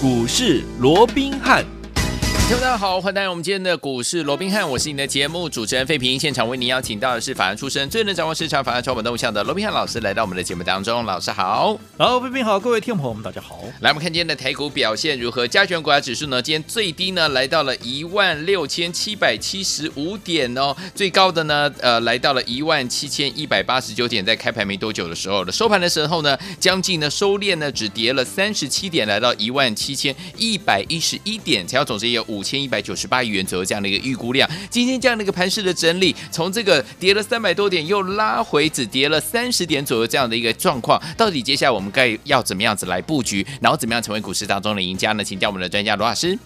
股市罗宾汉。大家好，欢迎来到我们今天的股市罗宾汉，我是你的节目主持人费平。现场为您邀请到的是法案出身、最能掌握市场、法案筹码动向的罗宾汉老师，来到我们的节目当中。老师好，好，费平好，各位听众朋友们，大家好。来，我们看今天的台股表现如何？加权股价指数呢？今天最低呢来到了一万六千七百七十五点哦，最高的呢呃来到了一万七千一百八十九点，在开盘没多久的时候的收盘的时候呢，将近呢收敛呢只跌了三十七点，来到一万七千一百一十一点，成交总值也有五五千一百九十八。亿元左右这样的一个预估量，今天这样的一个盘势的整理，从这个跌了三百多点，又拉回只跌了三十点左右这样的一个状况，到底接下来我们该要怎么样子来布局，然后怎么样成为股市当中的赢家呢？请教我们的专家罗老师。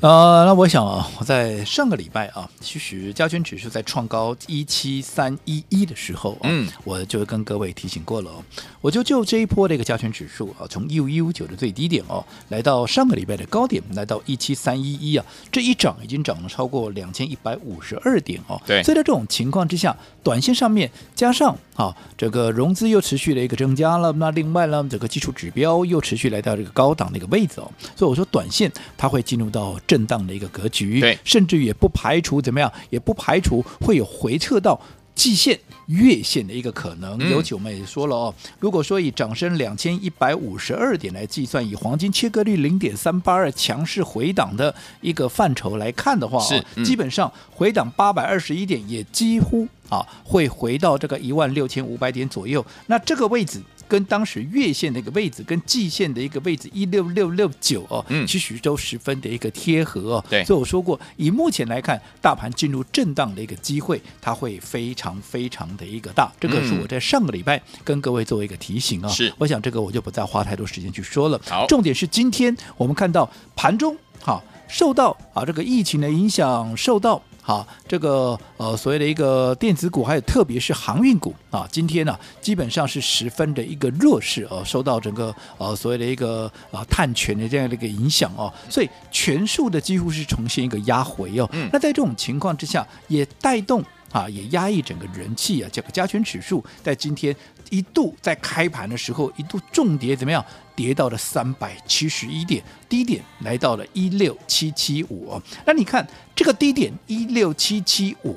呃，那我想啊，我在上个礼拜啊，其实加权指数在创高一七三一一的时候啊，嗯，我就跟各位提醒过了哦，我就就这一波的一个加权指数啊，从一五一五九的最低点哦，来到上个礼拜的高点，来到一七三一一啊，这一涨已经涨了超过两千一百五十二点哦，对，所以在这种情况之下，短线上面加上啊，这个融资又持续的一个增加了，那另外呢，整个技术指标又持续来到这个高档的一个位置哦，所以我说短线它会进入到。震荡的一个格局，对，甚至也不排除怎么样，也不排除会有回撤到季线、月线的一个可能。尤其我们也说了哦，如果说以涨升两千一百五十二点来计算，以黄金切割率零点三八二强势回档的一个范畴来看的话，是、嗯、基本上回档八百二十一点，也几乎啊会回到这个一万六千五百点左右。那这个位置。跟当时月线的一个位置，跟季线的一个位置一六六六九哦，嗯，其实都十分的一个贴合哦。对，所以我说过，以目前来看，大盘进入震荡的一个机会，它会非常非常的一个大。这个是我在上个礼拜跟各位做一个提醒啊、哦。是、嗯，我想这个我就不再花太多时间去说了。好，重点是今天我们看到盘中好，受到啊这个疫情的影响，受到。好，这个呃所谓的一个电子股，还有特别是航运股啊，今天呢、啊、基本上是十分的一个弱势哦、啊，受到整个呃所谓的一个啊碳权的这样的一个影响哦、啊，所以全数的几乎是重现一个压回哦。嗯、那在这种情况之下，也带动啊，也压抑整个人气啊，这个加权指数在今天一度在开盘的时候一度重跌，怎么样？跌到了三百七十一点，低点来到了一六七七五。那你看这个低点一六七七五，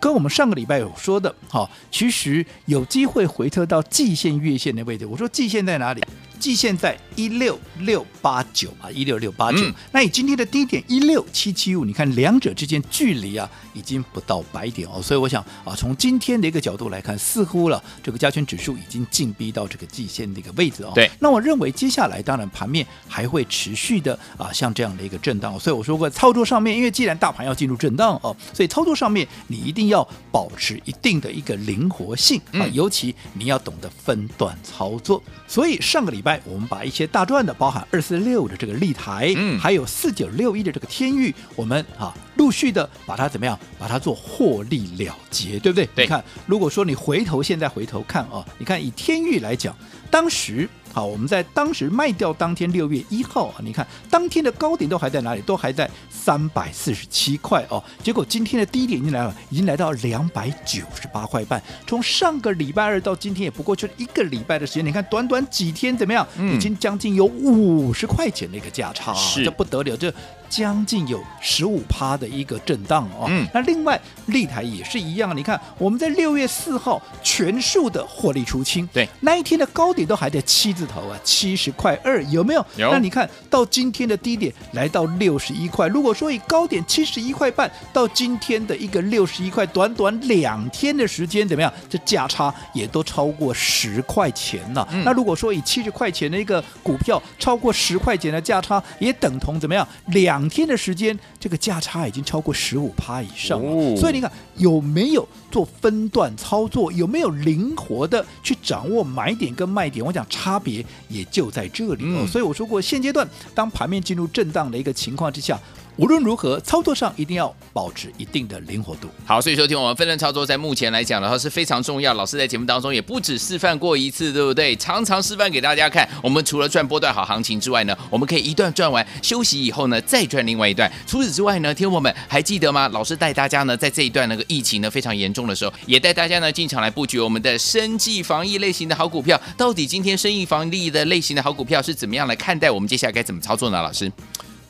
跟我们上个礼拜有说的，哈，其实有机会回撤到季线、月线的位置。我说季线在哪里？季线在一六六八九啊，一六六八九。那以今天的低点一六七七五，你看两者之间距离啊，已经不到百点哦。所以我想啊，从今天的一个角度来看，似乎了这个加权指数已经进逼到这个季线的一个位置哦。对。那我认为接下来当然盘面还会持续的啊，像这样的一个震荡。所以我说过，操作上面，因为既然大盘要进入震荡哦，所以操作上面你一定要保持一定的一个灵活性啊，尤其你要懂得分段操作。所以上个礼拜。我们把一些大赚的，包含二四六的这个立台，嗯，还有四九六一的这个天域，我们啊陆续的把它怎么样，把它做获利了结，对不对？对。你看，如果说你回头现在回头看啊，你看以天域来讲，当时。好，我们在当时卖掉当天六月一号啊，你看当天的高点都还在哪里？都还在三百四十七块哦。结果今天的低点已经来了，已经来到两百九十八块半。从上个礼拜二到今天，也不过就一个礼拜的时间。你看短短几天怎么样？已经将近有五十块钱的一个价差啊，这不得了，这。将近有十五趴的一个震荡哦，嗯，那另外立台也是一样，你看我们在六月四号全数的获利出清，对，那一天的高点都还在七字头啊，七十块二有没有？有。那你看到今天的低点来到六十一块，如果说以高点七十一块半到今天的一个六十一块，短短两天的时间怎么样？这价差也都超过十块钱了。嗯，那如果说以七十块钱的一个股票超过十块钱的价差，也等同怎么样？两两天的时间，这个价差已经超过十五趴以上了。哦，所以你看有没有做分段操作，有没有灵活的去掌握买点跟卖点？我讲差别也就在这里哦。嗯，所以我说过，现阶段当盘面进入震荡的一个情况之下。无论如何，操作上一定要保持一定的灵活度。好，所以说听我们分段操作，在目前来讲的话是非常重要。老师在节目当中也不止示范过一次，对不对？常常示范给大家看。我们除了赚波段好行情之外呢，我们可以一段赚完，休息以后呢再赚另外一段。除此之外呢，听我们还记得吗？老师带大家呢在这一段那个疫情呢非常严重的时候，也带大家呢进场来布局我们的生技防疫类型的好股票。到底今天生技防疫的类型的好股票是怎么样来看待？我们接下来该怎么操作呢？老师？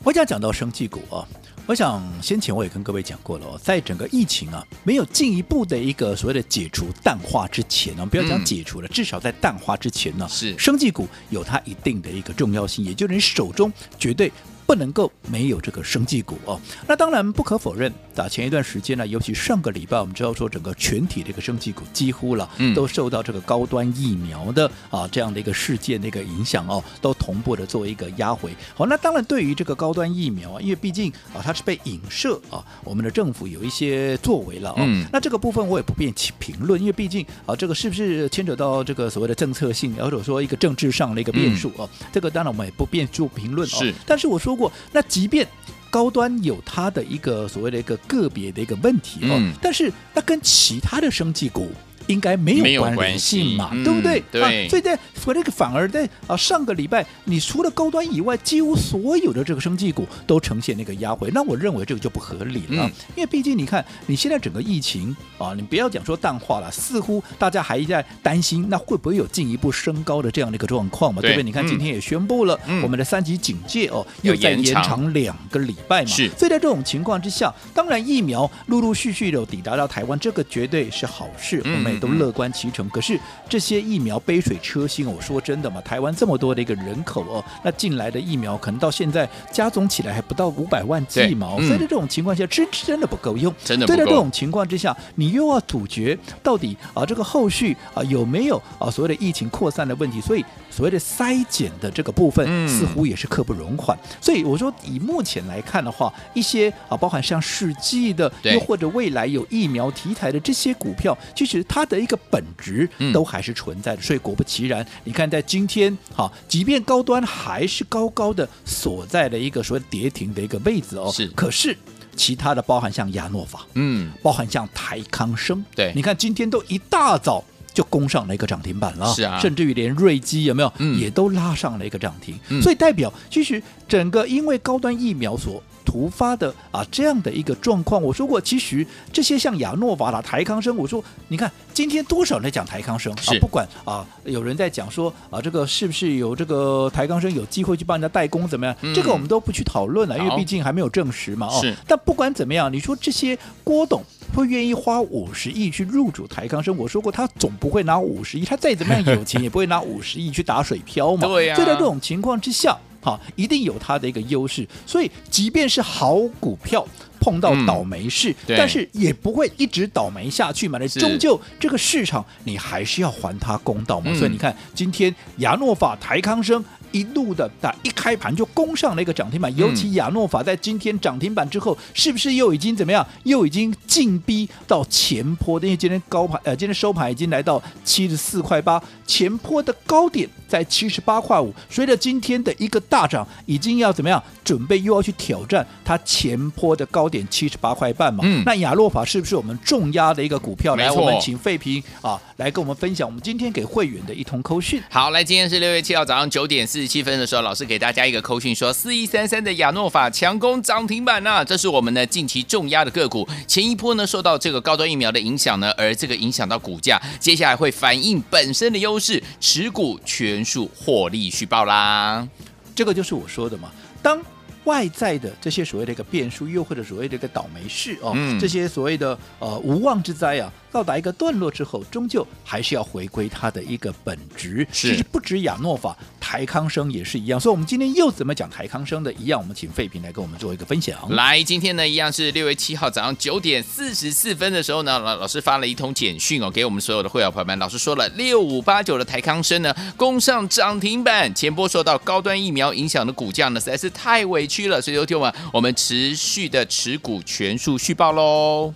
我想讲到生技股啊，我想先前我也跟各位讲过了，哦在整个疫情啊没有进一步的一个所谓的解除淡化之前呢，不要讲解除了，嗯、至少在淡化之前呢，是生技股有它一定的一个重要性，也就是你手中绝对。不能够没有这个生技股哦。那当然不可否认，打前一段时间呢，尤其上个礼拜，我们知道说整个全体这个生技股几乎了，都受到这个高端疫苗的啊这样的一个事件的一个影响哦，都同步的做一个压回。好，那当然对于这个高端疫苗啊，因为毕竟啊它是被影射啊，我们的政府有一些作为了哦。那这个部分我也不便去评论，因为毕竟啊这个是不是牵扯到这个所谓的政策性，或者说一个政治上的一个变数哦，这个当然我们也不便做评论哦。是，但是我说。过，那即便高端有它的一个所谓的一个个别的一个问题哦，嗯、但是那跟其他的生技股。应该没有关联性嘛，对不对？对、啊，所以在所以这个反而在啊上个礼拜，你除了高端以外，几乎所有的这个生技股都呈现那个压回，那我认为这个就不合理了，嗯、因为毕竟你看你现在整个疫情啊，你不要讲说淡化了，似乎大家还在担心，那会不会有进一步升高的这样的一个状况嘛？对，对不对？你看今天也宣布了，我们的三级警戒哦，嗯、又再延长两个礼拜嘛，是。所以在这种情况之下，当然疫苗陆陆续续的抵达到台湾，这个绝对是好事，我们也都乐观其成，可是这些疫苗杯水车薪。我说真的嘛，台湾这么多的一个人口哦，那进来的疫苗可能到现在加总起来还不到五百万剂嘛，嗯、所以在这种情况下，真真的不够用。真的。对，在这种情况之下，你又要阻绝到底啊这个后续啊有没有啊所谓的疫情扩散的问题？所以所谓的筛检的这个部分，嗯、似乎也是刻不容缓。所以我说，以目前来看的话，一些啊包含像世纪的，又或者未来有疫苗题材的这些股票，其实它的一个。本质都还是存在的，所以果不其然，你看在今天，哈，即便高端还是高高的锁在了一个所谓跌停的一个位置哦，是，可是其他的包含像亚诺法，嗯，包含像台康生，对，你看今天都一大早就攻上了一个涨停板了，是啊，甚至于连瑞基有没有，嗯，也都拉上了一个涨停，嗯，所以代表其实整个因为高端疫苗所。突发的啊，这样的一个状况，我说过，其实这些像亚诺瓦啦、台康生，我说你看今天多少人在讲台康生啊？不管啊，有人在讲说啊，这个是不是有这个台康生有机会去帮人家代工怎么样？嗯、这个我们都不去讨论了，因为毕竟还没有证实嘛。哦，但不管怎么样，你说这些郭董会愿意花五十亿去入主台康生？我说过，他总不会拿五十亿，他再怎么样有钱也不会拿五十亿去打水漂嘛。对呀、啊。就在这种情况之下。好，一定有它的一个优势，所以即便是好股票碰到倒霉事，嗯、但是也不会一直倒霉下去嘛。那终究这个市场，你还是要还它公道嘛。嗯、所以你看，今天亚诺法、台康生。一路的打一开盘就攻上了一个涨停板，尤其亚诺法在今天涨停板之后，是不是又已经怎么样？又已经进逼到前坡的，因为今天高盘呃，今天收盘已经来到七十四块八，前坡的高点在七十八块五。随着今天的一个大涨，已经要怎么样？准备又要去挑战它前坡的高点七十八块半嘛？嗯，那亚诺法是不是我们重压的一个股票？来，我们请费平啊来跟我们分享我们今天给会员的一通扣讯。好，来，今天是六月七号早上九点四十。七分的时候，老师给大家一个扣讯，说四一三三的亚诺法强攻涨停板呐、啊，这是我们呢近期重压的个股。前一波呢受到这个高端疫苗的影响呢，而这个影响到股价，接下来会反映本身的优势，持股全数获利续报啦。这个就是我说的嘛，当。外在的这些所谓的一个变数，又或者所谓的一个倒霉事哦，嗯、这些所谓的呃无妄之灾啊，到达一个段落之后，终究还是要回归它的一个本质。是，其实不止亚诺法，台康生也是一样。所以，我们今天又怎么讲台康生的？一样，我们请费平来跟我们做一个分享。来，今天呢，一样是六月七号早上九点四十四分的时候呢，老老师发了一通简讯哦，给我们所有的会员朋友们。老师说了，六五八九的台康生呢，攻上涨停板。前波受到高端疫苗影响的股价呢，实在是太委屈。了，所以听我们我们持续的持股全数续报喽。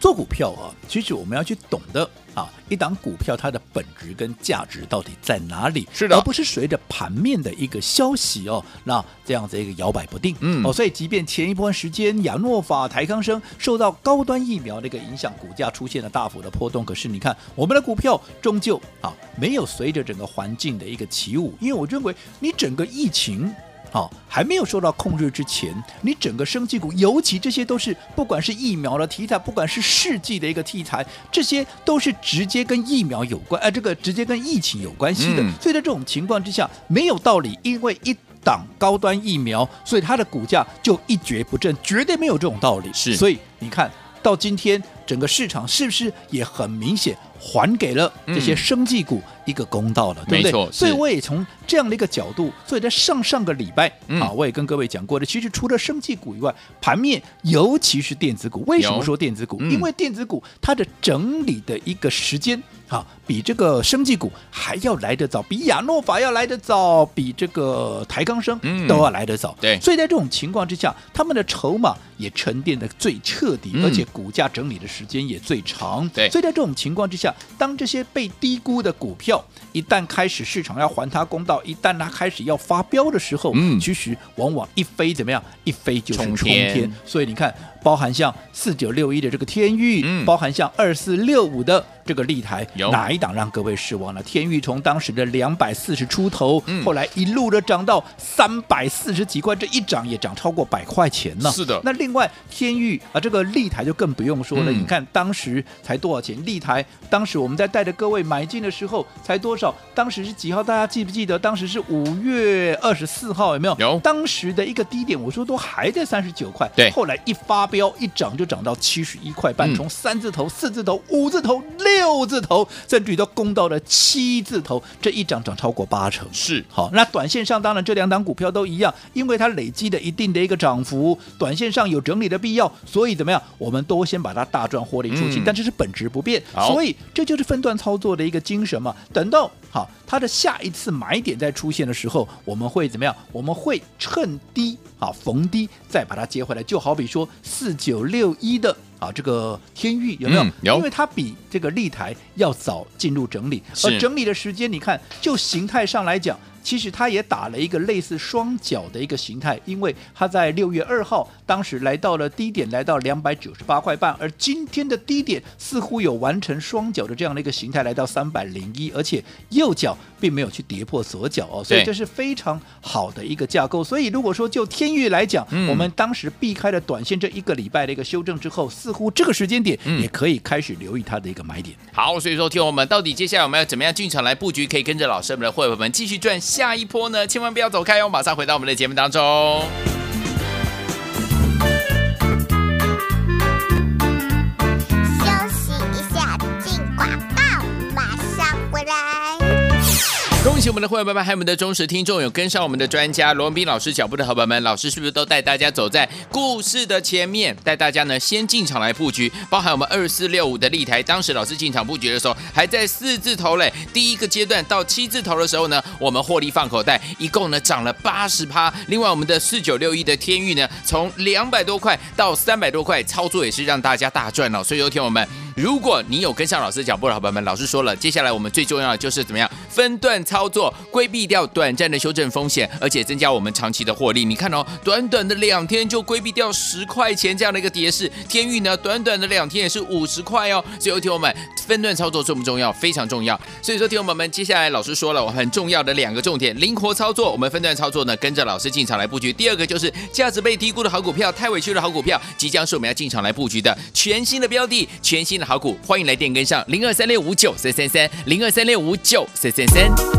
做股票啊，其实我们要去懂得啊，一档股票它的本质跟价值到底在哪里？是的，而不是随着盘面的一个消息哦，那这样子一个摇摆不定。嗯，哦，所以即便前一波时间亚诺法、台康生受到高端疫苗的一个影响，股价出现了大幅的波动，可是你看我们的股票终究啊没有随着整个环境的一个起舞，因为我认为你整个疫情。好、哦，还没有受到控制之前，你整个生技股，尤其这些都是不管是疫苗的题材，不管是世纪的一个题材，这些都是直接跟疫苗有关，呃，这个直接跟疫情有关系的。嗯、所以在这种情况之下，没有道理，因为一档高端疫苗，所以它的股价就一蹶不振，绝对没有这种道理。是，所以你看到今天整个市场是不是也很明显还给了这些生技股一个公道了，嗯、对不对？所以我也从。这样的一个角度，所以在上上个礼拜、嗯、啊，我也跟各位讲过的，其实除了生技股以外，盘面尤其是电子股，为什么说电子股？嗯、因为电子股它的整理的一个时间啊，比这个生技股还要来得早，比亚诺法要来得早，比这个台钢生都要来得早。嗯、对，所以在这种情况之下，他们的筹码也沉淀的最彻底，嗯、而且股价整理的时间也最长。对，所以在这种情况之下，当这些被低估的股票一旦开始市场要还它公道。一旦它开始要发飙的时候，嗯，其实往往一飞怎么样？一飞就是冲天。所以你看，包含像四九六一的这个天域，嗯，包含像二四六五的这个立台，哪一档让各位失望了？天域从当时的两百四十出头，嗯，后来一路的涨到三百四十几块，这一涨也涨超过百块钱呢。是的。那另外天域啊，这个立台就更不用说了。嗯、你看当时才多少钱？立台当时我们在带着各位买进的时候才多少？当时是几号？大家记不记得？当时是五月二十四号，有没有？有。当时的一个低点，我说都还在三十九块。对。后来一发飙，一涨就涨到七十一块半，嗯、从三字头、四字头、五字头、六字头，甚至于都攻到了七字头，这一涨涨超过八成。是。好，那短线上当然这两档股票都一样，因为它累积的一定的一个涨幅，短线上有整理的必要，所以怎么样？我们都先把它大赚获利出去，嗯、但这是本质不变。所以这就是分段操作的一个精神嘛。等到好它的下一次买点再出现的时候，我们会怎么样？我们会趁低啊逢低再把它接回来。就好比说四九六一的啊这个天域有没有？嗯、有，因为它比这个立台要早进入整理，而整理的时间，你看就形态上来讲。其实它也打了一个类似双脚的一个形态，因为它在六月二号当时来到了低点，来到两百九十八块半，而今天的低点似乎有完成双脚的这样的一个形态，来到三百零一，而且右脚并没有去跌破左脚哦，所以这是非常好的一个架构。所以如果说就天域来讲，嗯、我们当时避开了短线这一个礼拜的一个修正之后，似乎这个时间点也可以开始留意它的一个买点。好，所以说听我们到底接下来我们要怎么样进场来布局，可以跟着老师们的会员们继续赚。下一波呢，千万不要走开哦！马上回到我们的节目当中。我们的会员朋友们，还有我们的忠实听众，有跟上我们的专家罗文斌老师脚步的伙伴们，老师是不是都带大家走在故事的前面，带大家呢先进场来布局？包含我们二四六五的立台，当时老师进场布局的时候还在四字头嘞，第一个阶段到七字头的时候呢，我们获利放口袋，一共呢涨了八十趴。另外我们的四九六一的天域呢，从两百多块到三百多块，操作也是让大家大赚了。所以有听我们。如果你有跟上老师脚步的好朋友们，老师说了，接下来我们最重要的就是怎么样分段操作，规避掉短暂的修正风险，而且增加我们长期的获利。你看哦，短短的两天就规避掉十块钱这样的一个跌势，天钰呢，短短的两天也是五十块哦。所以听我们分段操作重不重要？非常重要。所以说，听我们接下来老师说了，我很重要的两个重点：灵活操作，我们分段操作呢，跟着老师进场来布局；第二个就是价值被低估的好股票，太委屈的好股票，即将是我们要进场来布局的全新的标的，全新的。好股，欢迎来电跟上零二三六五九三三三零二三六五九三三三。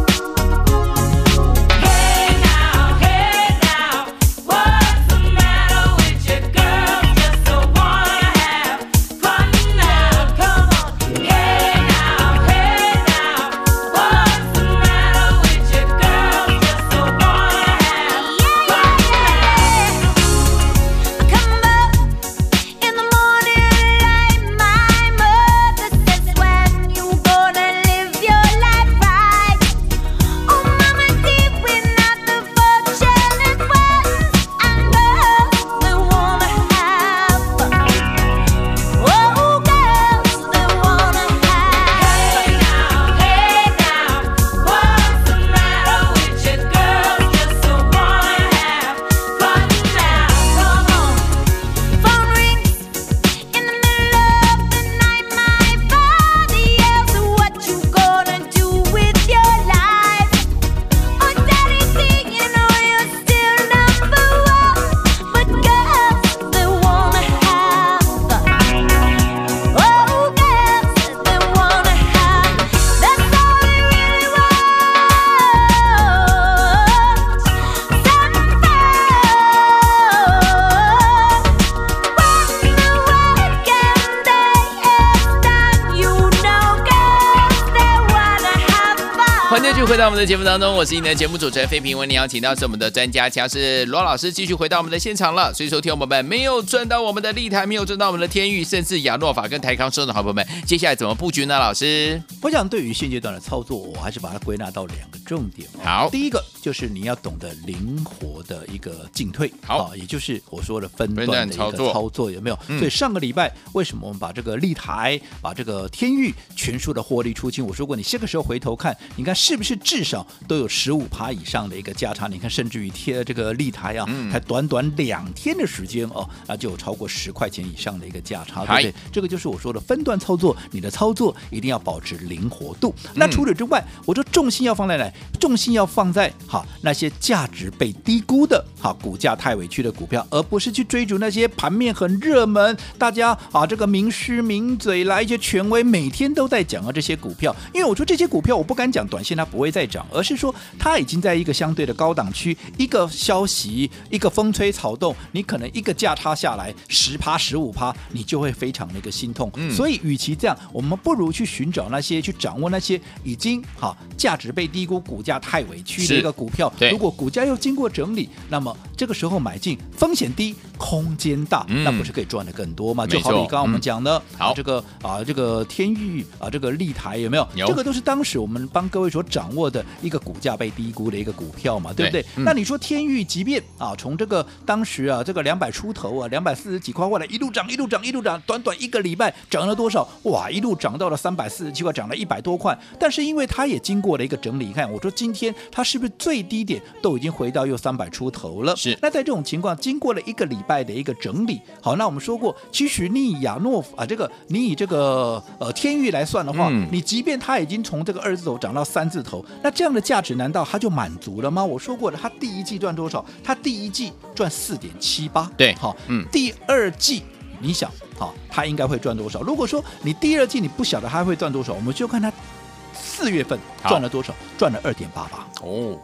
们的节目当中，我是你的节目主持人费平。为你邀请到是我们的专家强势罗老师，继续回到我们的现场了。所以说，听我们没有赚到我们的立台，没有赚到我们的天域，甚至亚诺法跟台康生的好朋友们，接下来怎么布局呢？老师，我想对于现阶段的操作，我还是把它归纳到两个重点。好，第一个就是你要懂得灵活的一个进退，好，也就是我说的分段的一个操作，有没有？所以上个礼拜为什么我们把这个立台、把这个天域全数的获利出清？我说过，你这个时候回头看，你看是不是？至少都有十五趴以上的一个价差，你看，甚至于贴这个立台啊，才短短两天的时间哦，那就有超过十块钱以上的一个价差，对不对？这个就是我说的分段操作，你的操作一定要保持灵活度。那除此之外，我说重心要放在哪？重心要放在好那些价值被低估的，好股价太委屈的股票，而不是去追逐那些盘面很热门，大家啊这个名师名嘴来一些权威每天都在讲的这些股票。因为我说这些股票，我不敢讲短线它不会。再涨，而是说它已经在一个相对的高档区，一个消息，一个风吹草动，你可能一个价差下来十趴、十五趴，你就会非常的一个心痛。嗯、所以，与其这样，我们不如去寻找那些，去掌握那些已经哈价值被低估、股价太委屈的一个股票。如果股价又经过整理，那么这个时候买进，风险低，空间大，嗯、那不是可以赚的更多吗？就好比刚刚我们讲的，嗯、好这个啊，这个天域啊，这个立台有没有？有这个都是当时我们帮各位所掌握。的一个股价被低估的一个股票嘛，对不对？那你说天域，即便啊，从这个当时啊，这个两百出头啊，两百四十几块，后来一路涨，一路涨，一路涨，短短一个礼拜涨了多少？哇，一路涨到了三百四十七块，涨了一百多块。但是因为它也经过了一个整理，你看，我说今天它是不是最低点都已经回到又三百出头了？是。那在这种情况，经过了一个礼拜的一个整理，好，那我们说过，其实你以亚诺啊，这个你以这个呃天域来算的话，嗯、你即便它已经从这个二字头涨到三字头。那这样的价值难道它就满足了吗？我说过了，它第一季赚多少？它第一季赚四点七八，对，好，嗯，第二季你想，好，它应该会赚多少？如果说你第二季你不晓得它会赚多少，我们就看它四月份赚了多少，赚了二点八八。哦，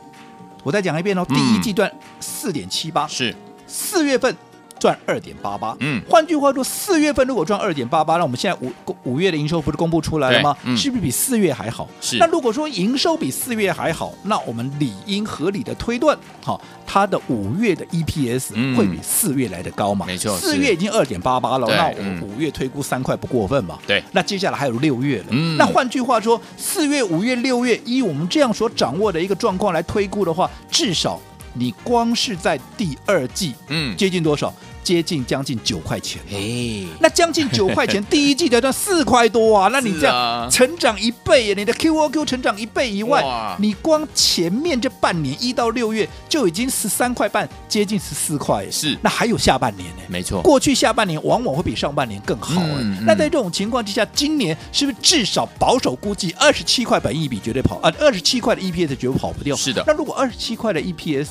我再讲一遍哦，第一季赚四点七八，是四月份。赚二点八八，嗯，换句话说，四月份如果赚二点八八，那我们现在五五月的营收不是公布出来了吗？嗯、是不是比四月还好？是。那如果说营收比四月还好，那我们理应合理的推断，好，它的五月的 EPS 会比四月来的高嘛？没错，四月已经二点八八了，那我们五月推估三块不过分吧？对。那接下来还有六月了，嗯，那换句话说，四月、五月、六月，以我们这样所掌握的一个状况来推估的话，至少。你光是在第二季，嗯，接近多少？接近将近九块钱。哎，那将近九块钱，第一季才赚四块多啊！那你这样成长一倍，你的 QOQ 成长一倍以外，你光前面这半年一到六月就已经十三块半，接近十四块。是，那还有下半年呢？没错，过去下半年往往会比上半年更好。那在这种情况之下，今年是不是至少保守估计二十七块本益比绝对跑啊？二十七块的 EPS 绝对跑不掉。是的。那如果二十七块的 EPS，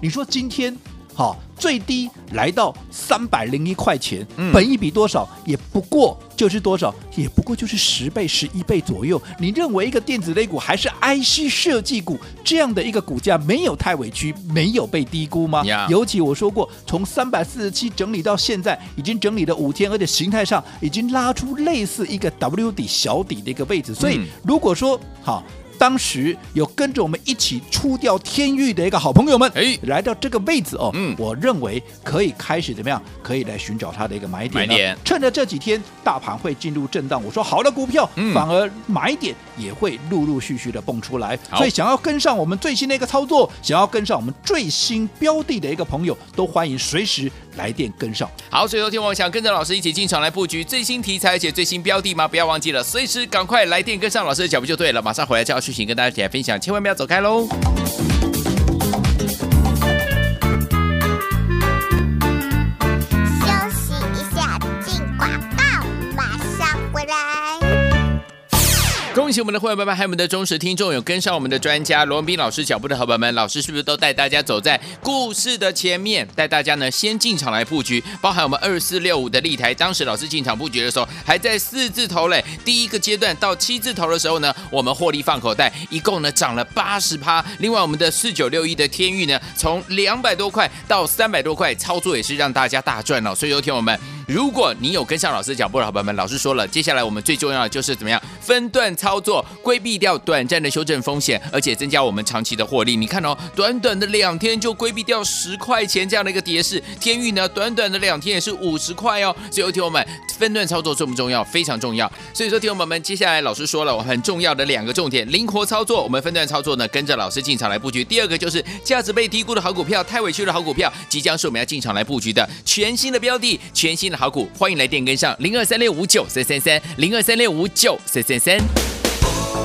你说今天好最低来到三百零一块钱，嗯、本一比多少？也不过就是多少？也不过就是十倍、十一倍左右。你认为一个电子类股还是 IC 设计股这样的一个股价没有太委屈，没有被低估吗尤其我说过，从三百四十七整理到现在，已经整理了五天，而且形态上已经拉出类似一个 W 底小底的一个位置。所以如果说好。当时有跟着我们一起出掉天域的一个好朋友们，哎，来到这个位置哦，嗯，我认为可以开始怎么样？可以来寻找它的一个买点。买点，趁着这几天大盘会进入震荡，我说好的股票，嗯，反而买点也会陆陆续续的蹦出来。所以想要跟上我们最新的一个操作，想要跟上我们最新标的的一个朋友，都欢迎随时来电跟上。好，所以昨天我想跟着老师一起进场来布局最新题材而且最新标的吗？不要忘记了，随时赶快来电跟上老师的脚步就对了。马上回来就要。剧情跟大家一起来分享，千万不要走开喽！恭喜我们的会员朋友们，还有我们的忠实听众，有跟上我们的专家罗文斌老师脚步的伙伴们，老师是不是都带大家走在故事的前面，带大家呢先进场来布局，包含我们二四六五的立台，当时老师进场布局的时候还在四字头嘞，第一个阶段到七字头的时候呢，我们获利放口袋，一共呢涨了八十趴。另外我们的四九六一的天域呢，从两百多块到三百多块，操作也是让大家大赚了。所以有听我们。如果你有跟上老师脚步的好朋友们，老师说了，接下来我们最重要的就是怎么样分段操作，规避掉短暂的修正风险，而且增加我们长期的获利。你看哦，短短的两天就规避掉十块钱这样的一个跌势，天钰呢，短短的两天也是五十块哦。所以，听友们，分段操作重不重要？非常重要。所以说，听友们，接下来老师说了，我很重要的两个重点，灵活操作，我们分段操作呢，跟着老师进场来布局。第二个就是价值被低估的好股票，太委屈的好股票，即将是我们要进场来布局的全新的标的，全新的好股，欢迎来电跟上零二三六五九三三三零二三六五九三三三。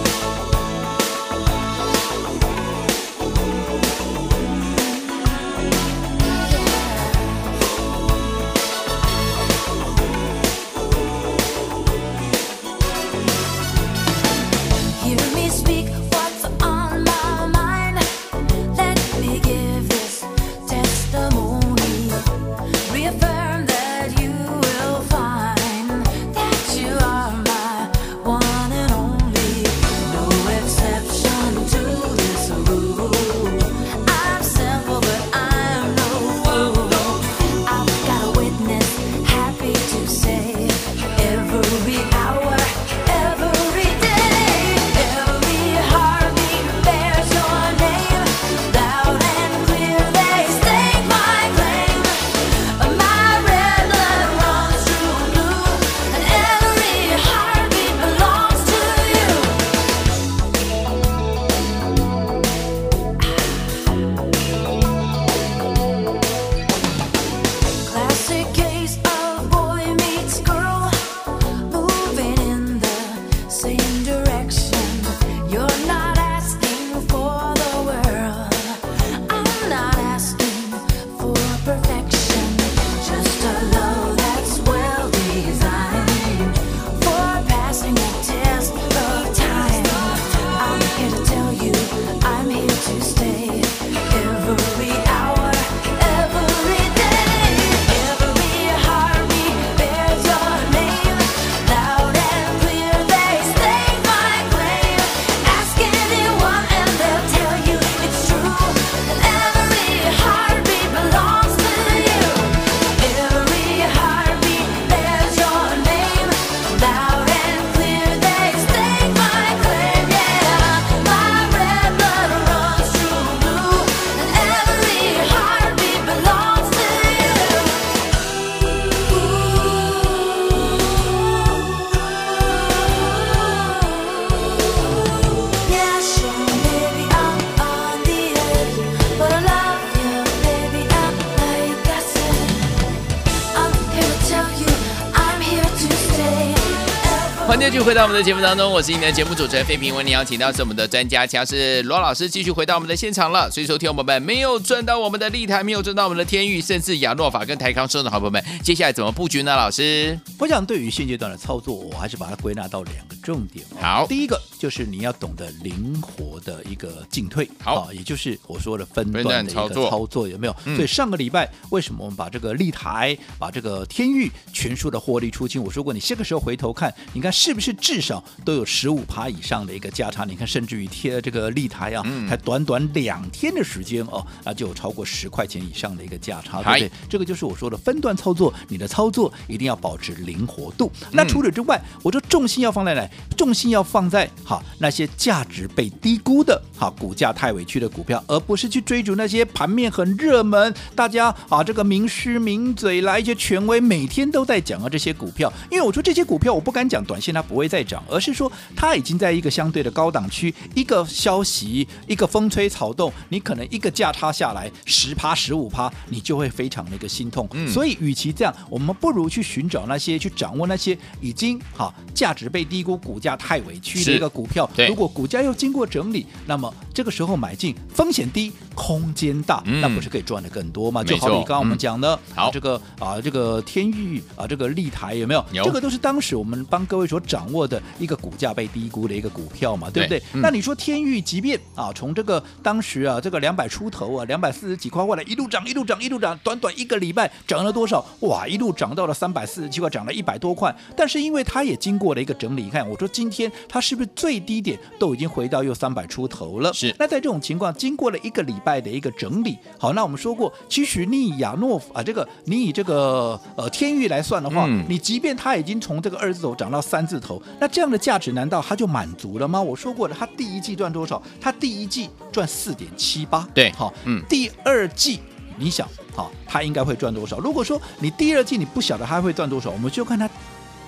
回到我们的节目当中，我是你的节目主持人费平。为你邀请到是我们的专家乔是罗老师，继续回到我们的现场了。所以说，听我们没有赚到我们的立台，没有赚到我们的天域，甚至亚诺法跟台康生的好朋友们，接下来怎么布局呢？老师，我想对于现阶段的操作，我还是把它归纳到两个重点。好，第一个就是你要懂得灵活的一个进退，好，也就是我说的分段的一个操作，有没有？嗯、所以上个礼拜为什么我们把这个立台、把这个天域全数的获利出清？我说过，你这个时候回头看，你看是不是至少。都有十五趴以上的一个价差，你看，甚至于贴这个立台啊，才短短两天的时间哦，那就有超过十块钱以上的一个价差，对不对？这个就是我说的分段操作，你的操作一定要保持灵活度。那除此之外，我说重心要放在哪？重心要放在好那些价值被低估的，好股价太委屈的股票，而不是去追逐那些盘面很热门，大家啊这个名师名嘴来一些权威每天都在讲啊这些股票。因为我说这些股票我不敢讲，短线它不会再涨，而是。说，它已经在一个相对的高档区，一个消息，一个风吹草动，你可能一个价差下来十趴、十五趴，你就会非常的一个心痛。嗯、所以，与其这样，我们不如去寻找那些，去掌握那些已经哈价值被低估、股价太委屈的一个股票。如果股价又经过整理，那么这个时候买进，风险低，空间大，嗯、那不是可以赚的更多吗？就好比刚刚我们讲的，嗯、好这个啊，这个天域啊，这个立台有没有？有这个都是当时我们帮各位所掌握的一个。股价被低估的一个股票嘛，对不对？对嗯、那你说天域，即便啊，从这个当时啊，这个两百出头啊，两百四十几块，后来一路涨，一路涨，一路涨，短短一个礼拜涨了多少？哇，一路涨到了三百四十七块，涨了一百多块。但是因为它也经过了一个整理，你看，我说今天它是不是最低点都已经回到又三百出头了？是。是。那在这种情况，经过了一个礼拜的一个整理，好，那我们说过，其实你以亚诺啊，这个你以这个呃天域来算的话，嗯你即便它已经从这个二字头涨到三字头，那这样的价值难道它就满足了吗？我说过了，它第一季赚多少？它第一季赚四点七八，对好，嗯第二季你想，好，它应该会赚多少？如果说你第二季你不晓得它会赚多少，我们就看它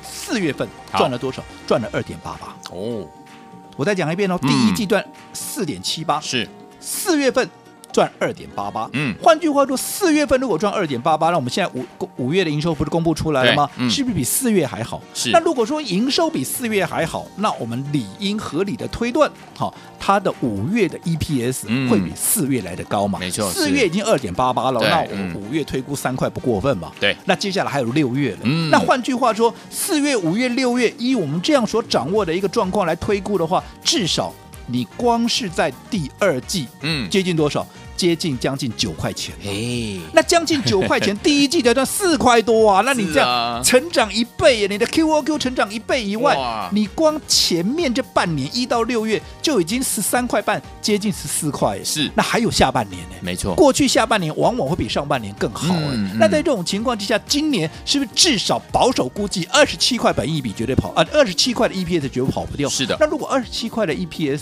四月份赚了多少，赚了二点八八。哦，我再讲一遍哦，嗯。第一季段四点七八，是。四月份赚二点八八。嗯换句话说，四月份如果赚二点八八，那我们现在五五月的营收不是公布出来了吗？嗯是不是比四月还好？是那如果说营收比四月还好，那我们理应合理的推断，好，它的五月的 EPS 嗯会比四月来的高嘛？没错四月已经二点八八了，那我嗯们五月推估三块不过分嘛？对那接下来还有六月了，嗯那换句话说，四月、五月、六月，依我们这样所掌握的一个状况来推估的话，至少你光是在第二季，嗯接近多少？接近将近九块钱。哎，那将近九块钱，第一季才赚四块多啊！那你这样成长一倍耶，你的 QOQ 成长一倍以外，你光前面这半年一到六月就已经十三块半，接近十四块耶。是那还有下半年呢？没错，过去下半年往往会比上半年更好哎、嗯嗯那在这种情况之下，今年是不是至少保守估计二十七块本益比绝对跑啊？二十七块的 EPS 绝对跑不掉。是的那如果二十七块的 EPS，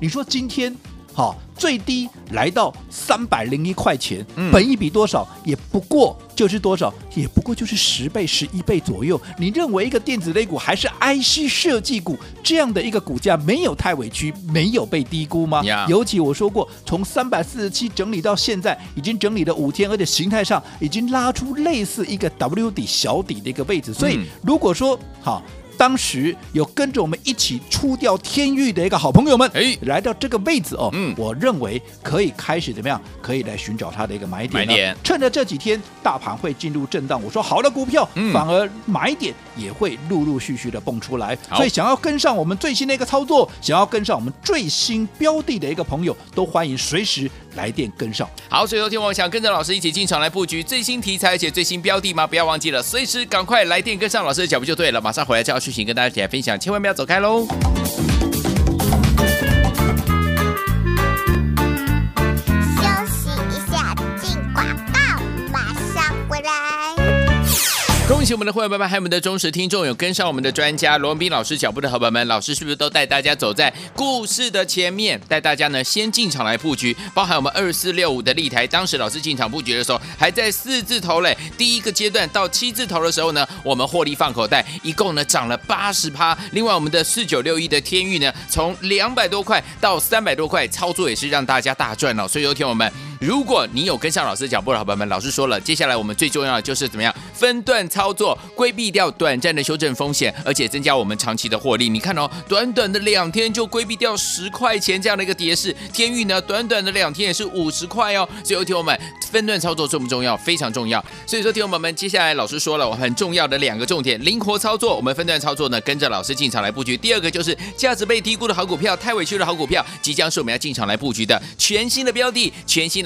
你说今天好、最低来到三百零一块钱，嗯本一比多少？也不过就是多少？也不过就是十倍、十一倍左右。你认为一个电子类股还是 IC 设计股这样的一个股价没有太委屈，没有被低估吗？尤其我说过，从三百四十七整理到现在，已经整理了五天，而且形态上已经拉出类似一个 W 底小底的一个位置。所以嗯如果说好。当时有跟着我们一起出掉天域的一个好朋友们，哎来到这个位置哦，嗯我认为可以开始怎么样？可以来寻找它的一个买点了。买点趁着这几天大盘会进入震荡，我说好的股票，嗯反而买点也会陆陆续续的蹦出来。所以想要跟上我们最新的一个操作，想要跟上我们最新标的的一个朋友，都欢迎随时来电跟上。好，所以昨天我想跟着老师一起进场来布局最新题材而且最新标的吗？不要忘记了，随时赶快来电跟上老师的脚步就对了。马上回来就要剧情跟大家一起来分享，千万不要走开喽。恭喜我们的会员朋友们，还有我们的忠实听众，有跟上我们的专家罗文斌老师脚步的好朋友们，老师是不是都带大家走在故事的前面，带大家呢先进场来布局？包含我们二四六五的立台，当时老师进场布局的时候还在四字头嘞，第一个阶段到七字头的时候呢，我们获利放口袋，一共呢涨了八十趴。另外我们的四九六一的天域呢，从两百多块到三百多块，操作也是让大家大赚了。所以有听我们。如果你有跟上老师脚步的好朋友们，老师说了，接下来我们最重要的就是怎么样分段操作，规避掉短暂的修正风险，而且增加我们长期的获利。你看哦，短短的两天就规避掉十块钱这样的一个跌势，天域呢，短短的两天也是五十块哦。所以听我们分段操作重不重要？非常重要。所以说，听我们接下来老师说了，我很重要的两个重点：灵活操作，我们分段操作呢，跟着老师进场来布局；第二个就是价值被低估的好股票，太委屈的好股票，即将是我们要进场来布局的全新的标的，全新